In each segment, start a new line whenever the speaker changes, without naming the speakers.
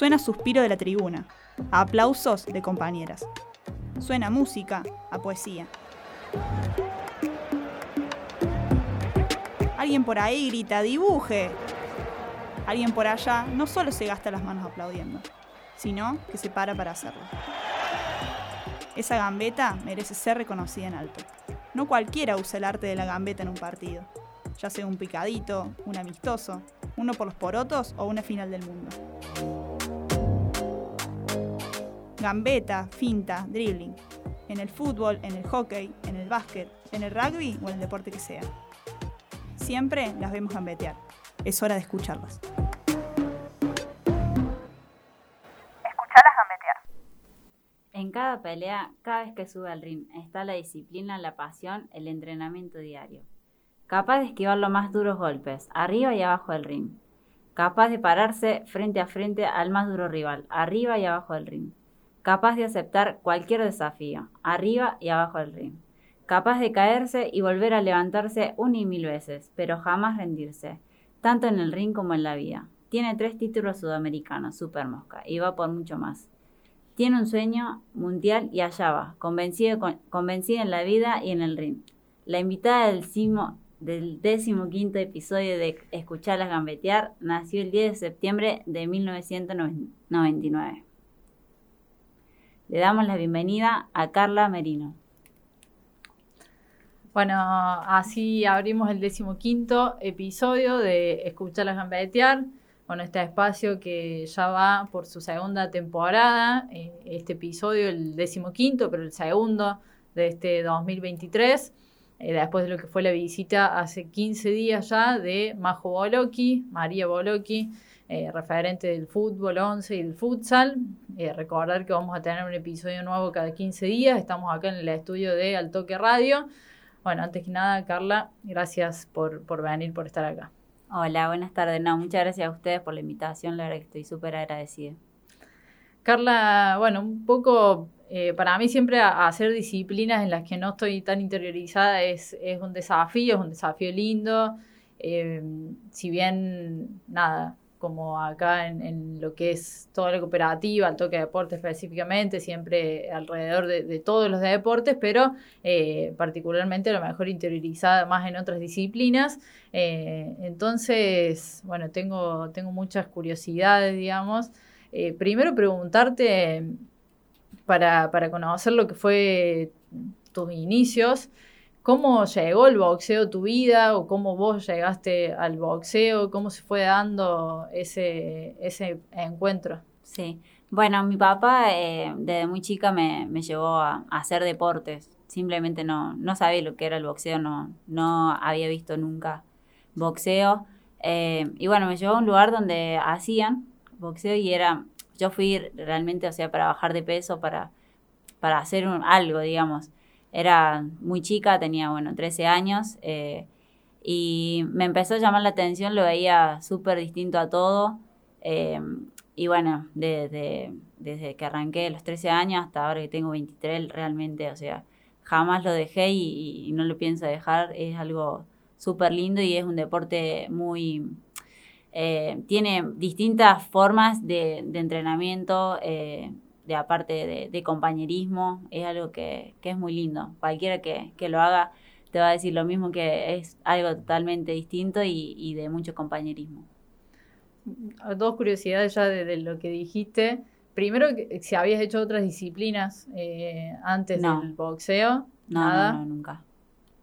Suena suspiro de la tribuna, a aplausos de compañeras. Suena música, a poesía. Alguien por ahí grita, dibuje. Alguien por allá no solo se gasta las manos aplaudiendo, sino que se para para hacerlo. Esa gambeta merece ser reconocida en alto. No cualquiera usa el arte de la gambeta en un partido, ya sea un picadito, un amistoso, uno por los porotos o una final del mundo. Gambeta, finta, dribbling. En el fútbol, en el hockey, en el básquet, en el rugby o en el deporte que sea. Siempre las vemos gambetear. Es hora de escucharlas.
En cada pelea, cada vez que sube al ring, está la disciplina, la pasión, el entrenamiento diario. Capaz de esquivar los más duros golpes, arriba y abajo del ring. Capaz de pararse frente a frente al más duro rival, arriba y abajo del ring. Capaz de aceptar cualquier desafío, arriba y abajo del ring. Capaz de caerse y volver a levantarse una y mil veces, pero jamás rendirse, tanto en el ring como en la vida. Tiene tres títulos sudamericanos, Super Mosca, y va por mucho más. Tiene un sueño mundial y allá va, convencida, en la vida y en el ring. La invitada del, cimo, del décimo quinto episodio de Escucharlas Gambetear nació el 10 de septiembre de 1999. Le damos la bienvenida a Carla Merino.
Bueno, así abrimos el decimoquinto episodio de Escucharlas Gambetear con este espacio que ya va por su segunda temporada, eh, este episodio, el decimoquinto, pero el segundo de este 2023, eh, después de lo que fue la visita hace 15 días ya de Majo Boloki, María Boloki, eh, referente del fútbol 11 y del futsal. recordar que vamos a tener un episodio nuevo cada 15 días, estamos acá en el estudio de Altoque Radio. Bueno, antes que nada, Carla, gracias por, por venir, por estar acá.
Hola, buenas tardes. No, muchas gracias a ustedes por la invitación, la verdad que estoy súper agradecida.
Carla, bueno, un poco, eh, para mí siempre hacer disciplinas en las que no estoy tan interiorizada es, es un desafío, es un desafío lindo. Eh, si bien, nada, como acá en, lo que es toda la cooperativa, el toque de deporte específicamente, siempre alrededor de, todos los deportes, pero eh, particularmente a lo mejor interiorizada más en otras disciplinas. Eh, entonces, bueno, tengo, tengo muchas curiosidades, digamos. Eh, primero preguntarte, para, para conocer lo que fue tus inicios, ¿Cómo llegó el boxeo a tu vida o cómo vos llegaste al boxeo? ¿Cómo se fue dando ese, ese encuentro?
Sí, bueno, mi papá eh, desde muy chica me, llevó a, hacer deportes. Simplemente no, no sabía lo que era el boxeo, no, no había visto nunca boxeo. Eh, y bueno, me llevó a un lugar donde hacían boxeo y era, yo fui realmente, o sea, para bajar de peso, para, para hacer algo, digamos. Era muy chica, tenía, bueno, 13 años. Eh, y me empezó a llamar la atención, lo veía súper distinto a todo. Eh, y bueno, desde, desde que arranqué los 13 años hasta ahora que tengo 23, realmente, o sea, jamás lo dejé y, no lo pienso dejar. Es algo súper lindo y es un deporte muy... Eh, tiene distintas formas de, de entrenamiento de aparte de, compañerismo, es algo que, es muy lindo. Cualquiera que, lo haga te va a decir lo mismo, que es algo totalmente distinto y, de mucho compañerismo.
Dos curiosidades ya de, lo que dijiste. Primero, si habías hecho otras disciplinas eh, antes del boxeo.
No, nada. no, nunca.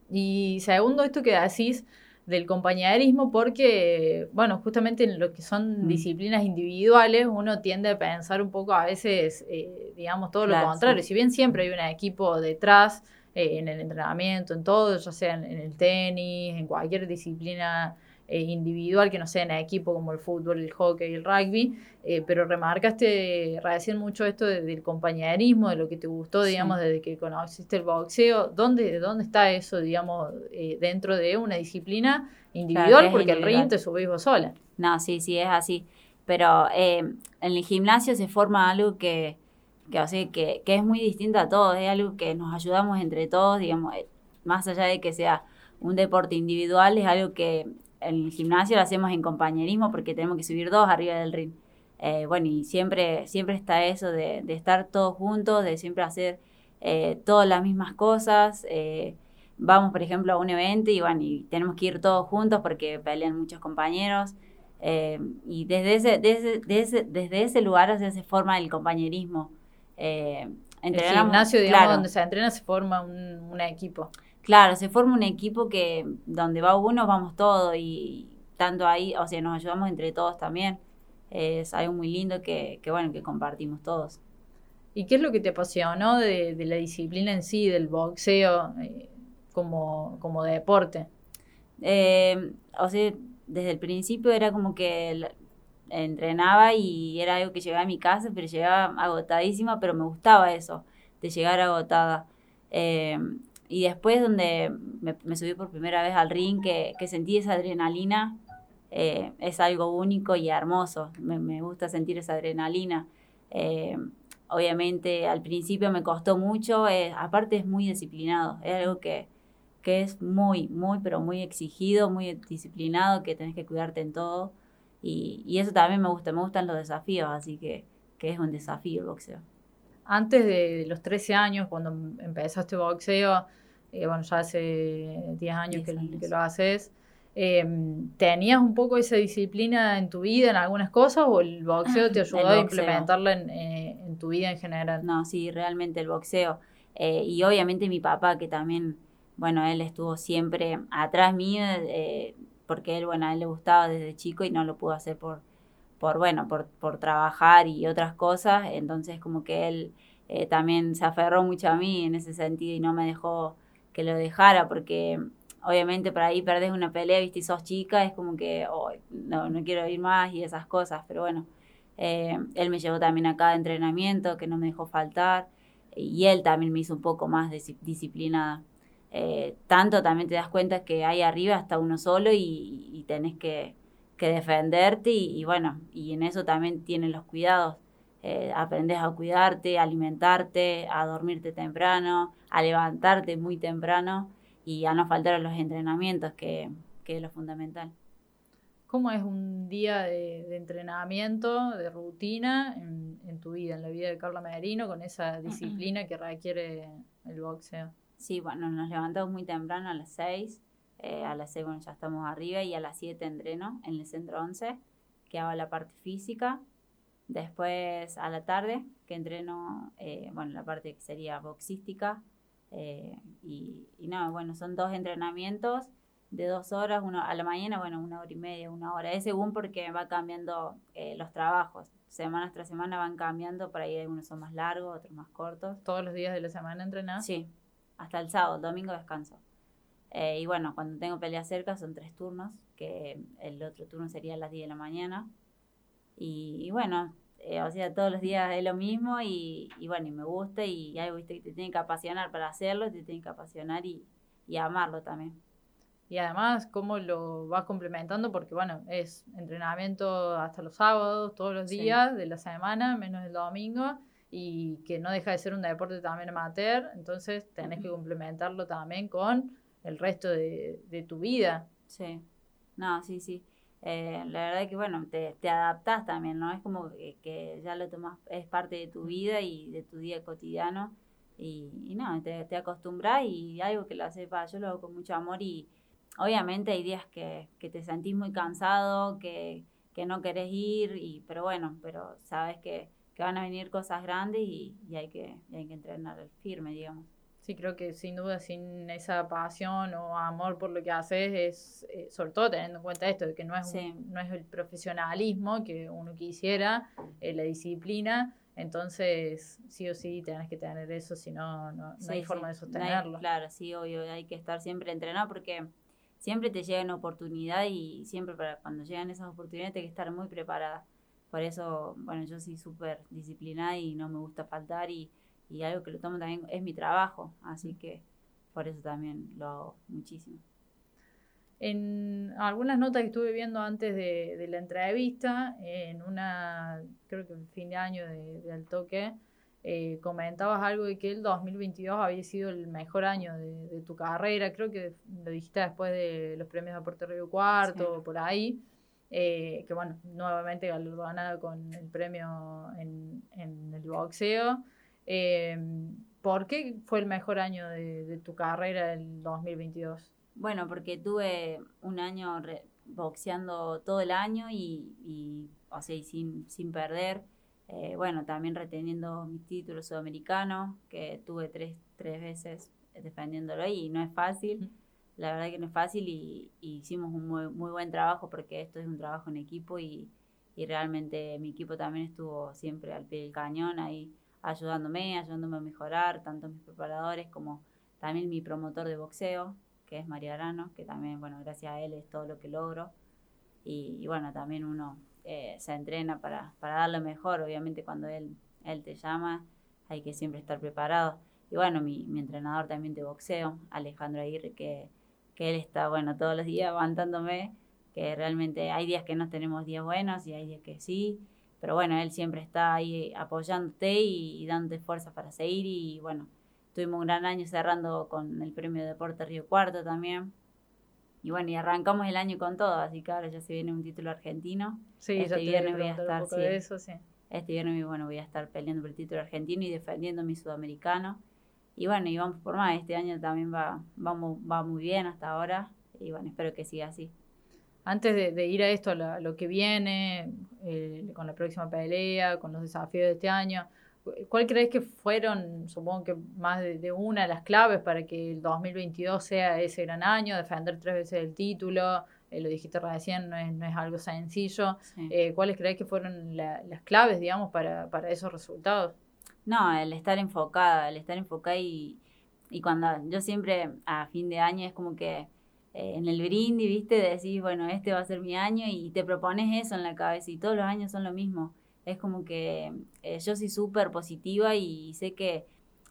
Y segundo, esto que decís del compañerismo porque, bueno, justamente en lo que son mm. disciplinas individuales uno tiende a pensar un poco a veces, eh, digamos, todo lo contrario. Si bien siempre hay un equipo detrás eh, en el entrenamiento, en todo, ya sea en, el tenis, en cualquier disciplina eh, individual que no sea en equipo como el fútbol, el hockey, el rugby, eh, pero remarcaste recién mucho esto del compañerismo, de lo que te gustó, digamos, desde que conociste el boxeo. ¿Dónde, dónde está eso, digamos, eh, dentro de una disciplina individual? porque el ring te subís vos sola.
No, sí, sí, es así. Pero en el gimnasio se forma algo que, que, que, que es muy distinto a todos, es algo que nos ayudamos entre todos, digamos, más allá de que sea un deporte individual, es algo que el gimnasio lo hacemos en compañerismo porque tenemos que subir dos arriba del ring. Eh, bueno, y siempre, siempre está eso de, de estar todos juntos, de siempre hacer eh, todas las mismas cosas. Eh, vamos, por ejemplo, a un evento y, bueno, y tenemos que ir todos juntos porque pelean muchos compañeros. Eh, y desde ese, desde, desde, desde ese lugar se forma el compañerismo.
Eh, el gimnasio, digamos, donde se entrena, se forma un, un, equipo.
Claro, se forma un equipo que donde va uno, vamos todos y tanto ahí, o sea, nos ayudamos entre todos también. Es algo muy lindo que, que bueno, que compartimos todos.
¿Y qué es lo que te apasionó de, de la disciplina en sí, del boxeo eh, como, como deporte?
Eh, o sea, desde el principio era como que entrenaba y era algo que llegaba a mi casa, pero llegaba agotadísima, pero me gustaba eso, de llegar agotada. Eh, y después donde me, subí por primera vez al ring, que, que sentí esa adrenalina, eh, es algo único y hermoso. Me, me gusta sentir esa adrenalina. Eh, obviamente al principio me costó mucho, aparte es muy disciplinado, es algo que, que es muy, muy, pero muy exigido, muy disciplinado, que tenés que cuidarte en todo. Y, y eso también me gusta, me gustan los desafíos, así que, que es un desafío el boxeo.
Antes de, los 13 años, cuando empezaste boxeo, eh, bueno, ya hace 10 años, que, que, lo haces, eh, ¿tenías un poco esa disciplina en tu vida, en algunas cosas, o el boxeo te ayudó a implementarla en, eh, en, tu vida en general?
No, sí, realmente el boxeo. Eh, y obviamente mi papá, que también bueno, él estuvo siempre atrás mío, eh, porque él, bueno, a él le gustaba desde chico y no lo pudo hacer por, por bueno, por, por trabajar y otras cosas, entonces como que él eh, también se aferró mucho a mí en ese sentido y no me dejó que lo dejara, porque obviamente por ahí perdés una pelea, viste, y sos chica, es como que no, no quiero ir más y esas cosas, pero bueno, eh, él me llevó también a cada entrenamiento, que no me dejó faltar, y él también me hizo un poco más disciplinada. Eh, tanto también te das cuenta que hay arriba hasta uno solo y, y tenés que, que defenderte y, y, bueno, y en eso también tienen los cuidados. Eh, aprendes a cuidarte, a alimentarte, a dormirte temprano, a levantarte muy temprano y a no faltar a los entrenamientos, que, que es lo fundamental.
¿Cómo es un día de, de entrenamiento, de rutina en, en, tu vida, en la vida de Carla Merino, con esa disciplina que requiere el boxeo?
Sí, bueno, nos levantamos muy temprano a las 6. Eh, a las 6, bueno, ya estamos arriba y a las 7 entreno en el centro 11, que hago la parte física. Después a la tarde, que entreno, eh, bueno, la parte que sería boxística. Eh, y, y no, bueno, son dos entrenamientos de dos horas, uno a la mañana, bueno, una hora y media, una hora. Es según porque va cambiando eh, los trabajos. Semana tras semana van cambiando, por ahí algunos son más largos, otros más cortos.
¿Todos los días de la semana entrenas?
Sí, hasta el sábado, domingo descanso. Eh, y bueno, cuando tengo peleas cerca son tres turnos, que el otro turno sería a las 10 de la mañana. Y, y bueno, eh, o sea, todos los días es lo mismo y, y bueno, y me gusta y algo ¿viste? que te tiene que apasionar para hacerlo, te tiene que apasionar y, y amarlo también.
Y además, cómo lo vas complementando, porque bueno, es entrenamiento hasta los sábados, todos los días sí. de la semana, menos el domingo y que no deja de ser un deporte también amateur, entonces tenés que complementarlo también con el resto de, de tu vida.
Sí, no, sí, sí. Eh, la verdad que, bueno, te, te adaptás también, ¿no? Es como que, que, ya lo tomas, es parte de tu vida y de tu día cotidiano. Y, y no, te, te acostumbras y algo que lo para yo lo hago con mucho amor y obviamente hay días que, que te sentís muy cansado, que, que no querés ir, y, pero bueno, pero sabes que que van a venir cosas grandes y, y hay, que, y hay que entrenar firme, digamos.
Sí, creo que sin duda sin esa pasión o amor por lo que haces es, eh, sobre todo teniendo en cuenta esto, de que no es, sí. un, no es el profesionalismo que uno quisiera, eh, la disciplina, entonces sí o sí tenés que tener eso, si no, no, no sí, hay forma de sostenerlo.
Hay, claro, sí, obvio, hay que estar siempre entrenado porque siempre te llega una oportunidad y siempre para cuando llegan esas oportunidades hay que estar muy preparada. Por eso, bueno, yo soy súper disciplinada y no me gusta faltar y, y algo que lo tomo también es mi trabajo, así que por eso también lo hago muchísimo.
En algunas notas que estuve viendo antes de, de la entrevista, en una, creo que el fin de año de, de Toque, eh, comentabas algo de que el 2022 había sido el mejor año de, tu carrera, creo que lo dijiste después de los premios de Puerto Río Cuarto, sí. por ahí. eh, que bueno, nuevamente galardonada con el premio en, en el boxeo. Eh, ¿Por qué fue el mejor año de, tu carrera el 2022?
Bueno, porque tuve un año boxeando todo el año y, y o sea, sin, sin perder. Eh, bueno, también reteniendo mi título sudamericano, que tuve tres, tres veces defendiéndolo y no es fácil. La verdad que no es fácil y, hicimos un muy, muy, buen trabajo porque esto es un trabajo en equipo y, y, realmente mi equipo también estuvo siempre al pie del cañón ahí ayudándome, ayudándome a mejorar, tanto mis preparadores como también mi promotor de boxeo, que es María Arano, que también, bueno, gracias a él es todo lo que logro. Y, bueno, también uno eh, se entrena para, para dar lo mejor, obviamente cuando él, él te llama hay que siempre estar preparado. Y bueno, mi, mi entrenador también de boxeo, Alejandro Aguirre, que, que él está, bueno, todos los días aguantándome, que realmente hay días que no tenemos días buenos y hay días que sí, pero bueno, él siempre está ahí apoyándote y, dándote fuerza para seguir y bueno, tuvimos un gran año cerrando con el premio de Deporte Río Cuarto también. Y bueno, y arrancamos el año con todo, así que ahora ya se viene un título argentino.
Sí, este viernes voy a estar, sí, eso, sí.
Este viernes bueno, voy a estar peleando por el título argentino y defendiendo mi sudamericano. Y bueno, y vamos por más, este año también va, vamos, va muy bien hasta ahora. Y bueno, espero que siga así
antes de, ir a esto, a, lo que viene, eh, con la próxima pelea, con los desafíos de este año, ¿cuál crees que fueron, supongo que más de, una de las claves para que el 2022 sea ese gran año, defender tres veces el título? Eh, lo dijiste recién, no es, no es algo sencillo. Eh, ¿Cuáles crees que fueron las claves, digamos, para, para esos resultados?
No, el estar enfocada, el estar enfocada y, y cuando yo siempre a fin de año es como que eh, en el brindis, ¿viste? Decís, bueno, este va a ser mi año y te propones eso en la cabeza y todos los años son lo mismo. Es como que eh, yo soy súper positiva y sé que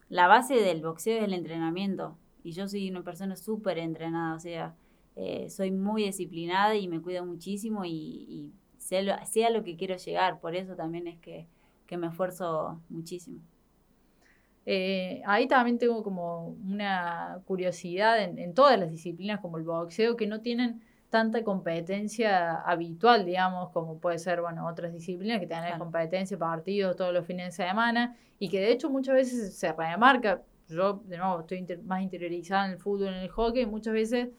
la base del boxeo es el entrenamiento y yo soy una persona súper entrenada, o sea, eh, soy muy disciplinada y me cuido muchísimo y, sé, lo, a lo que quiero llegar, por eso también es que me esfuerzo muchísimo.
Eh, ahí también tengo como una curiosidad en, todas las disciplinas como el boxeo que no tienen tanta competencia habitual, digamos, como puede ser, bueno, otras disciplinas que tienen competencia, partidos todos los fines de semana y que de hecho muchas veces se remarca, yo de nuevo estoy más interiorizada en el fútbol, en el hockey, muchas veces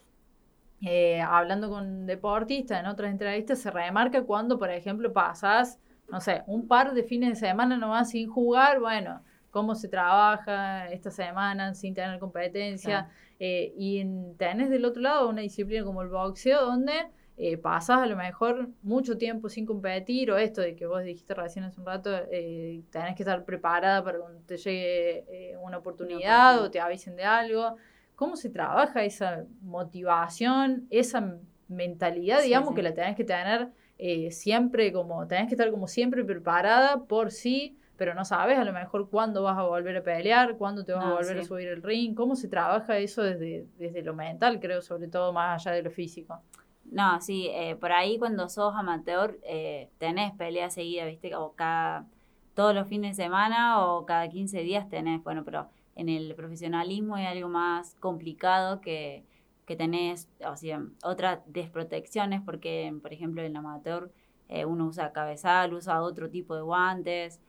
eh, hablando con deportistas en otras entrevistas se remarca cuando, por ejemplo, pasas, no sé, un par de fines de semana nomás sin jugar, bueno, cómo se trabaja esta semana sin tener competencia. Eh, y tenés del otro lado una disciplina como el boxeo, donde eh, pasas a lo mejor mucho tiempo sin competir, o esto de que vos dijiste recién hace un rato, eh, tenés que estar preparada para cuando te llegue eh, una oportunidad o te avisen de algo. ¿Cómo se trabaja esa motivación, esa mentalidad, digamos, que la tenés que tener siempre como, tenés que estar como siempre preparada por sí? Pero no sabes a lo mejor cuándo vas a volver a pelear, cuándo te vas a volver a subir el ring, cómo se trabaja eso desde, desde lo mental, creo, sobre todo más allá de lo físico.
No, sí, eh, por ahí cuando sos amateur eh, tenés peleas seguidas, ¿viste? O cada, todos los fines de semana o cada 15 días tenés, bueno, pero en el profesionalismo hay algo más complicado que, que tenés, o sea, otras desprotecciones, porque, por ejemplo, en el amateur eh, uno usa cabezal, usa otro tipo de guantes,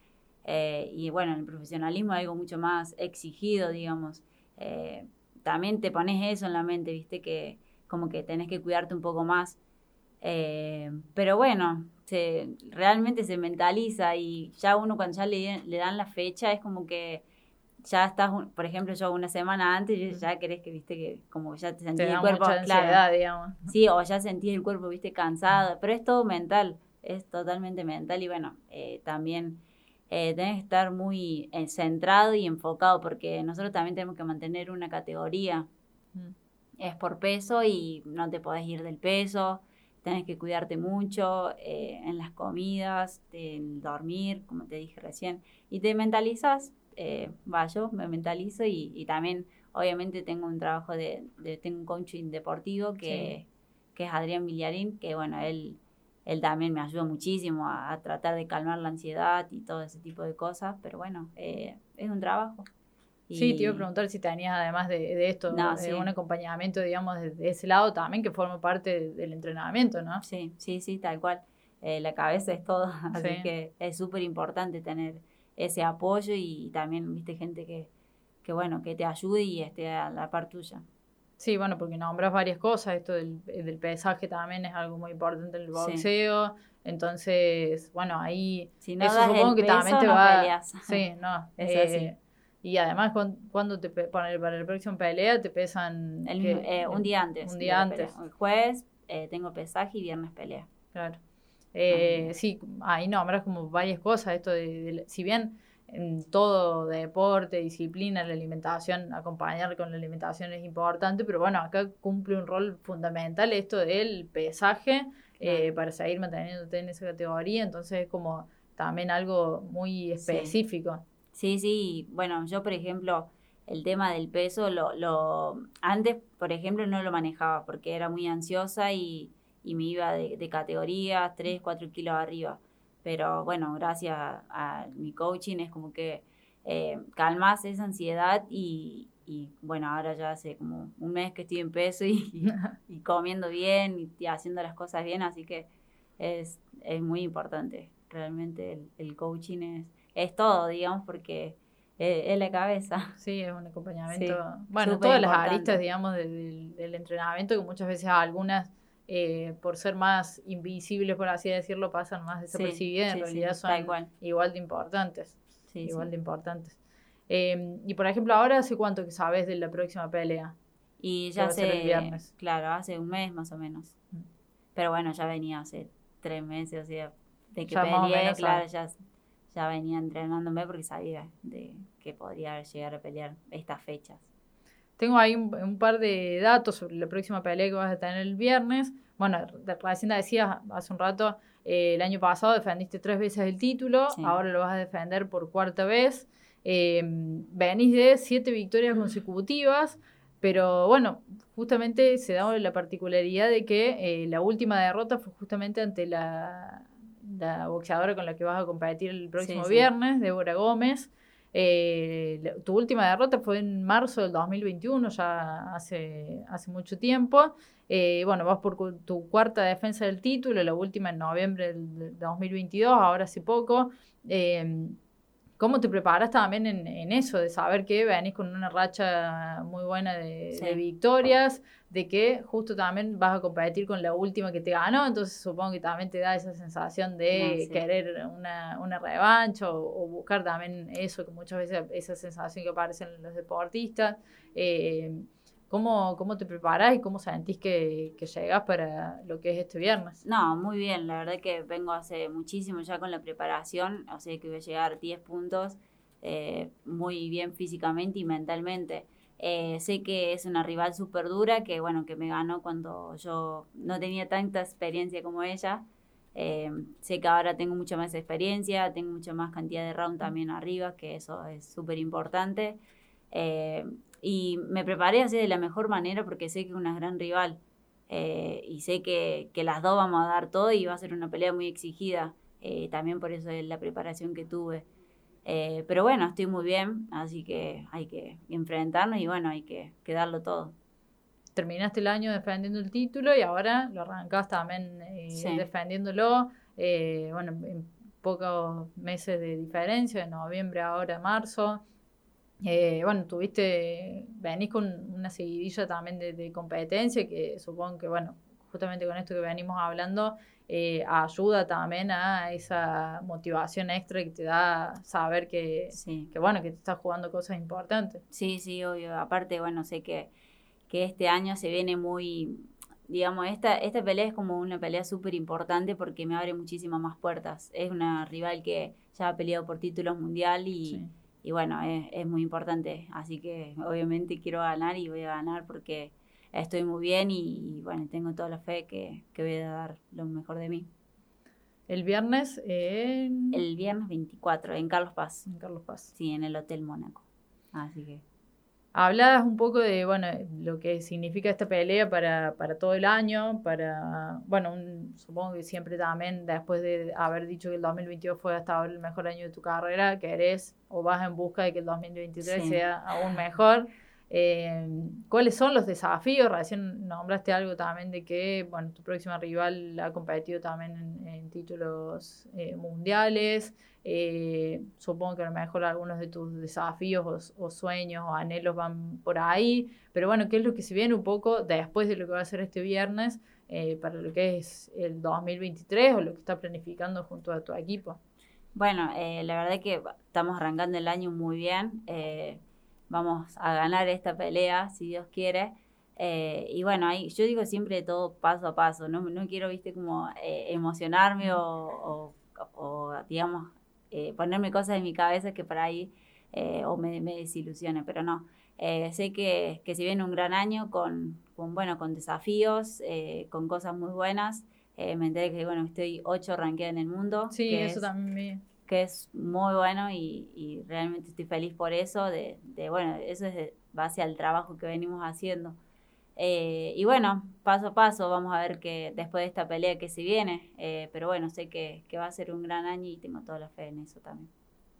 eh, y bueno, en el profesionalismo hay algo mucho más exigido, digamos. Eh, también te pones eso en la mente, viste, que como que tenés que cuidarte un poco más. Eh, pero bueno, se, realmente se mentaliza y ya uno cuando ya le, le dan la fecha es como que ya estás, por ejemplo, yo una semana antes ya querés que, viste, que como ya te sentís el cuerpo,
claro. digamos.
Sí, o ya sentís el cuerpo, viste, cansado, pero es todo mental, es totalmente mental y bueno, también eh, tenés que estar muy eh, centrado y enfocado porque nosotros también tenemos que mantener una categoría. Mm. Es por peso y no te podés ir del peso, tenés que cuidarte mucho eh, en las comidas, en dormir, como te dije recién, y te mentalizas, eh, va, yo me mentalizo y, también obviamente tengo un trabajo de, tengo un coaching deportivo que, que es Adrián Villarín, que bueno, él él también me ayudó muchísimo a, tratar de calmar la ansiedad y todo ese tipo de cosas, pero bueno, eh, es un trabajo.
Sí, te iba a preguntar si tenías además de, de esto eh, un acompañamiento, digamos, de, ese lado también que forma parte del entrenamiento, ¿no?
Sí, sí, sí, tal cual. Eh, la cabeza es todo, así que es súper importante tener ese apoyo y también, viste, gente que, que, bueno, que te ayude y esté a la par tuya.
Sí, bueno, porque nombras varias cosas, esto del, del pesaje también es algo muy importante en el boxeo, entonces, bueno, ahí
si no eso supongo que también te va...
Sí, no, es así. Eh, y además, cuando te para el, para el próximo pelea te pesan...
Eh, un día antes.
Un día antes.
El jueves eh, tengo pesaje y viernes pelea.
Claro. Eh, sí, ahí nombras como varias cosas, esto de, si bien en todo deporte, disciplina, la alimentación, acompañar con la alimentación es importante, pero bueno, acá cumple un rol fundamental esto del pesaje para seguir manteniéndote en esa categoría, entonces es como también algo muy específico.
Sí, sí, bueno, yo por ejemplo, el tema del peso, lo, lo antes, por ejemplo, no lo manejaba porque era muy ansiosa y, y me iba de, de categorías 3, 4 kilos arriba. Pero bueno, gracias a, mi coaching es como que eh, calmas esa ansiedad y, y, bueno, ahora ya hace como un mes que estoy en peso y, y comiendo bien y, haciendo las cosas bien, así que es, es muy importante. Realmente el, el coaching es es todo, digamos, porque es, la cabeza.
Sí, es un acompañamiento. bueno, todas las aristas, digamos, del, entrenamiento, que muchas veces algunas, eh, por ser más invisibles, por así decirlo, pasan más desapercibidas, en realidad son igual. de importantes. igual de importantes. Em, y por ejemplo, ahora hace cuánto que sabes de la próxima pelea.
Y ya hace, viernes. claro, hace un mes más o menos. Mm. Pero bueno, ya venía hace tres meses, o sea, de que peleé, claro, ya ya venía entrenándome porque sabía de que podría llegar a pelear estas fechas.
Tengo ahí un, par de datos sobre la próxima pelea que vas a tener el viernes. Bueno, recién decías hace un rato, eh, el año pasado defendiste tres veces el título, ahora lo vas a defender por cuarta vez. Eh, venís de siete victorias mm. consecutivas, pero bueno, justamente se da la particularidad de que eh, la última derrota fue justamente ante la la boxeadora con la que vas a competir el próximo viernes, Débora Gómez. Eh, tu última derrota fue en marzo del 2021, ya hace, hace mucho tiempo. Eh, bueno, vas por tu cuarta defensa del título, la última en noviembre del 2022, ahora hace poco. Eh, ¿Cómo te preparas también en, eso, de saber que venís con una racha muy buena de, victorias, de que justo también vas a competir con la última que te ganó, entonces supongo que también te da esa sensación de querer una, una revancha o, buscar también eso, que muchas veces esa sensación que aparece en los deportistas. Eh, ¿Cómo, ¿Cómo te preparas y cómo sentís que, que llegas para lo que es este viernes?
No, muy bien. La verdad que vengo hace muchísimo ya con la preparación. O sea que voy a llegar 10 puntos eh, muy bien físicamente y mentalmente. Eh, sé que es una rival súper dura, que bueno, que me ganó cuando yo no tenía tanta experiencia como ella. Eh, sé que ahora tengo mucha más experiencia, tengo mucha más cantidad de round también arriba, que eso es súper importante. Y me preparé así de la mejor manera porque sé que es una gran rival. Eh, y sé que, que, las dos vamos a dar todo y va a ser una pelea muy exigida. Eh, también por eso es la preparación que tuve. Eh, pero bueno, estoy muy bien, así que hay que enfrentarnos y bueno, hay que, que darlo todo.
Terminaste el año defendiendo el título y ahora lo arrancás también defendiéndolo. bueno, en pocos meses de diferencia, de noviembre ahora marzo. Eh, bueno, tuviste, venís con una seguidilla también de, competencia que supongo que, bueno, justamente con esto que venimos hablando, eh, ayuda también a esa motivación extra que te da saber que, que, bueno, que te estás jugando cosas importantes.
Sí, sí, obvio. Aparte, bueno, sé que, que este año se viene muy, digamos, esta, esta pelea es como una pelea súper importante porque me abre muchísimas más puertas. Es una rival que ya ha peleado por títulos mundial y y bueno, es, muy importante. Así que obviamente quiero ganar y voy a ganar porque estoy muy bien y, bueno, tengo toda la fe que, voy a dar lo mejor de mí.
El viernes en...
El viernes 24, en Carlos Paz.
En Carlos Paz.
Sí, en el Hotel Mónaco. Así que...
Hablabas un poco de, bueno, lo que significa esta pelea para, para todo el año, para, bueno, supongo que siempre también, después de haber dicho que el 2022 fue hasta ahora el mejor año de tu carrera, querés o vas en busca de que el 2023 sea aún mejor. Eh, ¿Cuáles son los desafíos? Recién nombraste algo también de que, bueno, tu próxima rival ha competido también en, títulos eh, mundiales. Eh, supongo que a lo mejor algunos de tus desafíos o, sueños o anhelos van por ahí. Pero bueno, ¿qué es lo que se viene un poco después de lo que va a ser este viernes para lo que es el 2023 o lo que está planificando junto a tu equipo?
Bueno, la verdad que estamos arrancando el año muy bien vamos a ganar esta pelea, si Dios quiere. Eh, y bueno, ahí, yo digo siempre todo paso a paso, no, no quiero, viste, como eh, emocionarme o, o, digamos, eh, ponerme cosas en mi cabeza que por ahí o me, me, desilusione, pero no. sé que, que si viene un gran año con, con bueno, con desafíos, con cosas muy buenas. me enteré que, bueno, estoy ocho ranqueada en el mundo.
Sí, eso también
que es muy bueno y, realmente estoy feliz por eso, de, bueno, eso es de base al trabajo que venimos haciendo. Eh, y bueno, paso a paso vamos a ver que después de esta pelea que se viene, eh, pero bueno, sé que, va a ser un gran año y tengo toda la fe en eso también.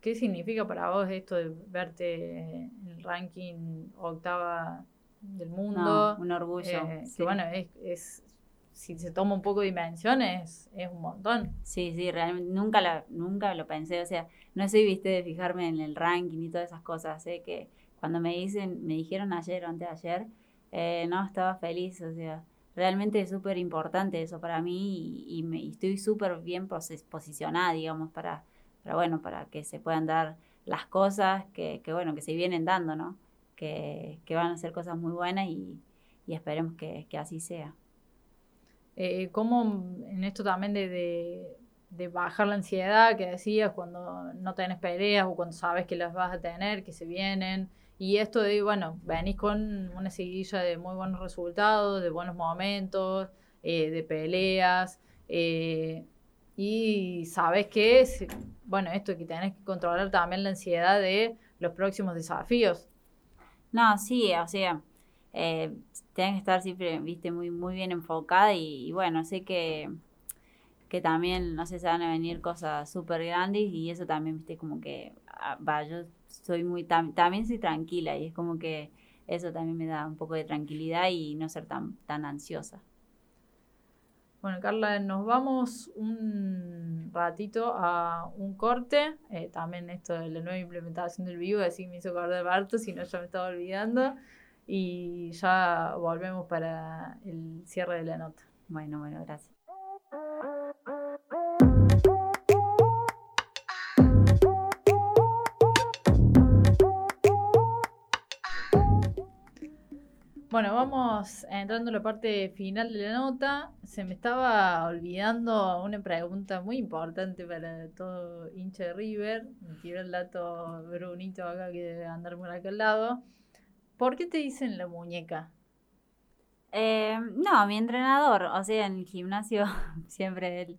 ¿Qué significa para vos esto de verte en el ranking octava del mundo?
un orgullo.
Eh, que bueno, es si se toma un poco de dimensiones, es un montón.
Sí, sí, realmente nunca lo, nunca lo pensé, o sea, no soy, viste, de fijarme en el ranking y todas esas cosas, sé que cuando me dicen, me dijeron ayer o antes de ayer, eh, no, estaba feliz, o sea, realmente es súper importante eso para mí y, me, estoy súper bien posicionada, digamos, para, para, bueno, para que se puedan dar las cosas que, que bueno, que se vienen dando, ¿no? Que, que van a ser cosas muy buenas y, y esperemos que, que así sea.
Eh, ¿Cómo en esto también de, bajar la ansiedad que decías cuando no tenés peleas o cuando sabes que las vas a tener, que se vienen? Y esto de, bueno, venís con una seguidilla de muy buenos resultados, de buenos momentos, eh, de peleas, eh, y sabes que, es, bueno, esto que tenés que controlar también la ansiedad de los próximos desafíos.
No, sí, o sea, eh, que estar siempre, viste, muy, muy bien enfocada y, bueno, sé que, que también, no sé, se van a venir cosas súper grandes y eso también, viste, como que, ah, va, yo soy muy, también soy tranquila y es como que eso también me da un poco de tranquilidad y no ser tan, tan ansiosa.
Bueno, Carla, nos vamos un ratito a un corte. Eh, también esto de la nueva implementación del vivo, así me hizo acordar Barto, si no ya me estaba olvidando y ya volvemos para el cierre de la nota.
Bueno, bueno, gracias.
Bueno, vamos entrando a la parte final de la nota. Se me estaba olvidando una pregunta muy importante para todo hincha de River. Me tiró el dato Brunito acá que debe andar por aquel lado. ¿Por qué te dicen la muñeca?
Eh, no, mi entrenador, o sea, en el gimnasio siempre él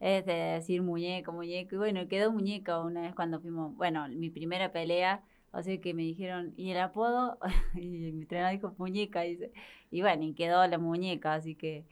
es de decir muñeco, muñeco, y bueno, quedó muñeca una vez cuando fuimos, bueno, mi primera pelea, o sea que me dijeron, ¿y el apodo? y mi entrenador dijo muñeca, dice, y bueno, y quedó la muñeca, así que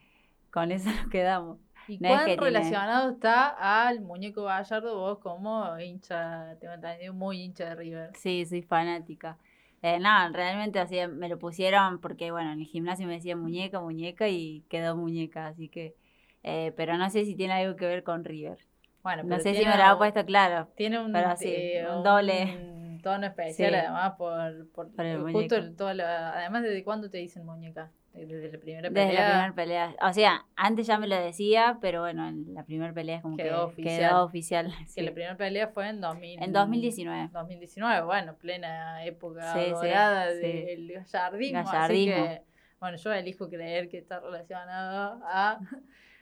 con eso nos quedamos.
¿Y cuán relacionado está al muñeco Gallardo vos como hincha, tengo entendido, muy hincha de River?
Sí, soy fanática. Eh, no, realmente así me lo pusieron porque, bueno, en el gimnasio me decían muñeca, muñeca y quedó muñeca, así que, eh, pero no sé si tiene algo que ver con River. Bueno, no sé si me lo ha puesto claro.
Tiene un, eh, doble. tono especial además por, por, justo además desde cuándo te dicen muñeca. Desde la primera pelea.
Desde la primera pelea. O sea, antes ya me lo decía, pero bueno, en la primera pelea es como quedó que oficial. quedó oficial.
Que la primera pelea fue en, 2000,
en 2019.
2019, bueno, plena época dorada del gallardismo, Así que, bueno, yo elijo creer que está relacionado a...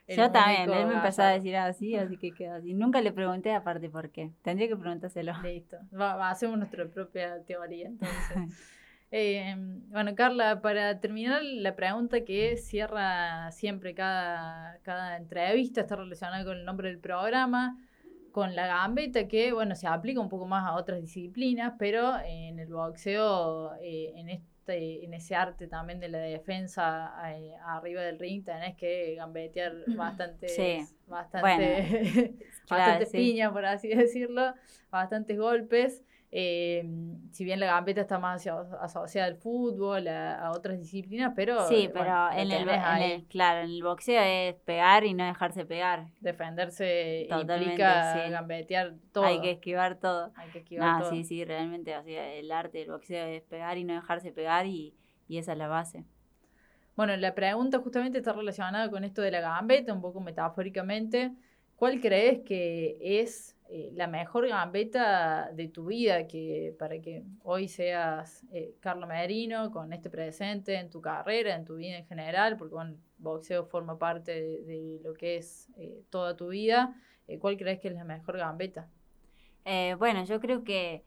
Yo también, él me empezó a decir así, así que quedó así. Nunca le pregunté aparte por qué. Tendría que preguntárselo.
Listo. Va, hacemos nuestra propia teoría entonces. Eh, bueno, Carla, para terminar, la pregunta que cierra siempre cada, cada entrevista está relacionada con el nombre del programa. con la gambeta que, bueno, se aplica un poco más a otras disciplinas, pero en el boxeo, eh, en este, en ese arte también de la defensa eh, arriba del ring, tenés que gambetear bastante, bastante, bastante piña, por así decirlo, bastantes golpes. Eh, si bien la gambeta está más asociada al fútbol, a, otras disciplinas, pero...
Sí, pero en, el, claro, en el boxeo es pegar y no dejarse pegar.
Defenderse implica gambetear todo.
Hay que esquivar todo. Hay que esquivar todo. Sí, sí, realmente, el arte del boxeo es pegar y no dejarse pegar y, y esa es la base.
Bueno, la pregunta justamente está relacionada con esto de la gambeta, un poco metafóricamente. ¿Cuál crees que es eh, la mejor gambeta de tu vida que para que hoy seas eh, Carlos Merino con este presente en tu carrera, en tu vida en general, porque bueno, boxeo forma parte de, lo que es eh, toda tu vida. ¿Cuál crees que es la mejor gambeta?
bueno, yo creo que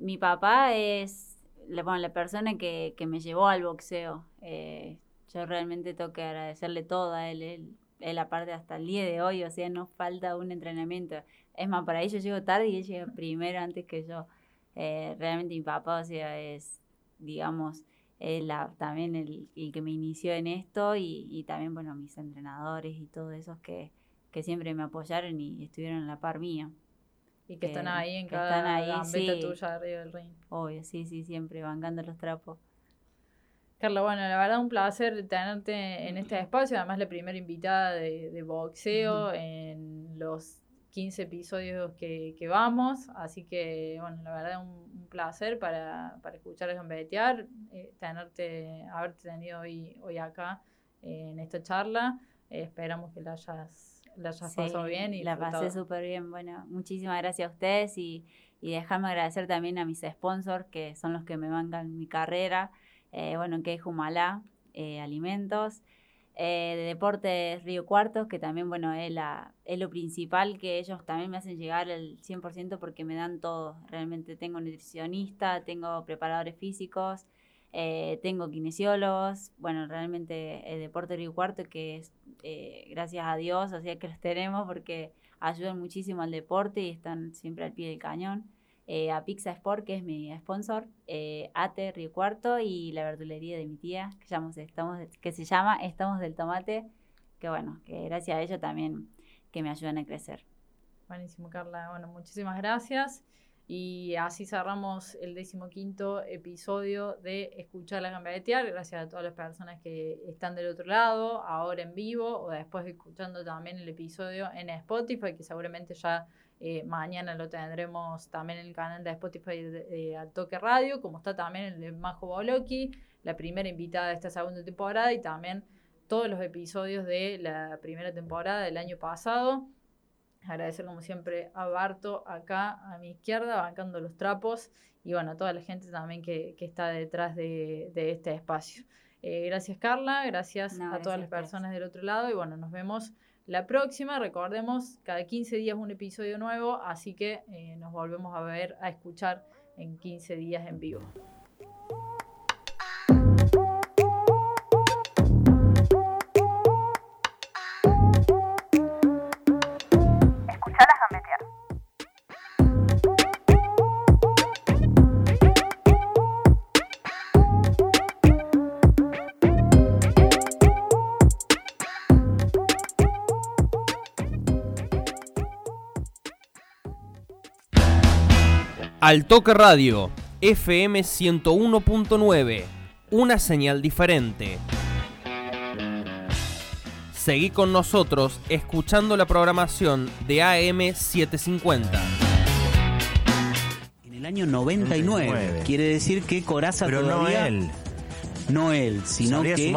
mi papá es la, la persona que, que, me llevó al boxeo. yo realmente tengo que agradecerle todo a él. él él aparte hasta el día de hoy, o sea, no falta un entrenamiento. Es más, para ello llego tarde y él llega primero antes que yo. Eh, realmente mi papá, o sea, es, digamos, la, también el, que me inició en esto y, también, bueno, mis entrenadores y todos esos que, que siempre me apoyaron y estuvieron en la par mía.
Y que, están ahí en cada están tuya arriba del ring.
Obvio, sí, sí, siempre bancando los trapos.
Carla, bueno, la verdad un placer tenerte en este espacio, además la primera invitada de, boxeo en los 15 episodios que, vamos, así que bueno, la verdad un, placer para, para escuchar gambetear, eh, tenerte, haberte tenido hoy, hoy acá eh, en esta charla, eh, esperamos que la hayas, la hayas pasado bien. Y
la pasé súper bien, bueno, muchísimas gracias a ustedes y, y dejarme agradecer también a mis sponsors que son los que me bancan mi carrera. Eh, bueno, que es Humalá, eh, alimentos. Eh, de deportes Río Cuartos, que también, bueno, es, la, es lo principal que ellos también me hacen llegar el 100% porque me dan todo. Realmente tengo nutricionista, tengo preparadores físicos, tengo kinesiólogos. Bueno, realmente el deporte Río Cuarto, que es, gracias a Dios, sea que los tenemos porque ayudan muchísimo al deporte y están siempre al pie del cañón. Eh, a Pizza Sport, que es mi sponsor, eh, Ate Río Cuarto y la verdulería de mi tía, que, estamos, que se llama Estamos del Tomate, que bueno, que gracias a ello también que me ayudan a crecer.
Buenísimo, Carla. Bueno, muchísimas gracias. Y así cerramos el decimoquinto episodio de Escuchar la Gambetear. Gracias a todas las personas que están del otro lado, ahora en vivo o después escuchando también el episodio en Spotify, que seguramente ya eh, mañana lo tendremos también en el canal de Spotify de, Al Toque Radio, como está también el de Majo Boloki, la primera invitada de esta segunda temporada y también todos los episodios de la primera temporada del año pasado. Agradecer como siempre a Barto acá a mi izquierda, bancando los trapos y bueno, a toda la gente también que, está detrás de, este espacio. Eh, gracias Carla, gracias a todas las personas del otro lado y bueno, nos vemos la próxima, recordemos, cada 15 días un episodio nuevo, así que eh, nos volvemos a ver, a escuchar en 15 días en vivo.
Al Toque Radio, FM 101.9, una señal diferente. Seguí con nosotros escuchando la programación de AM 750.
En el año 99, quiere decir que Coraza
Pero
todavía...
no él.
No él, sino que...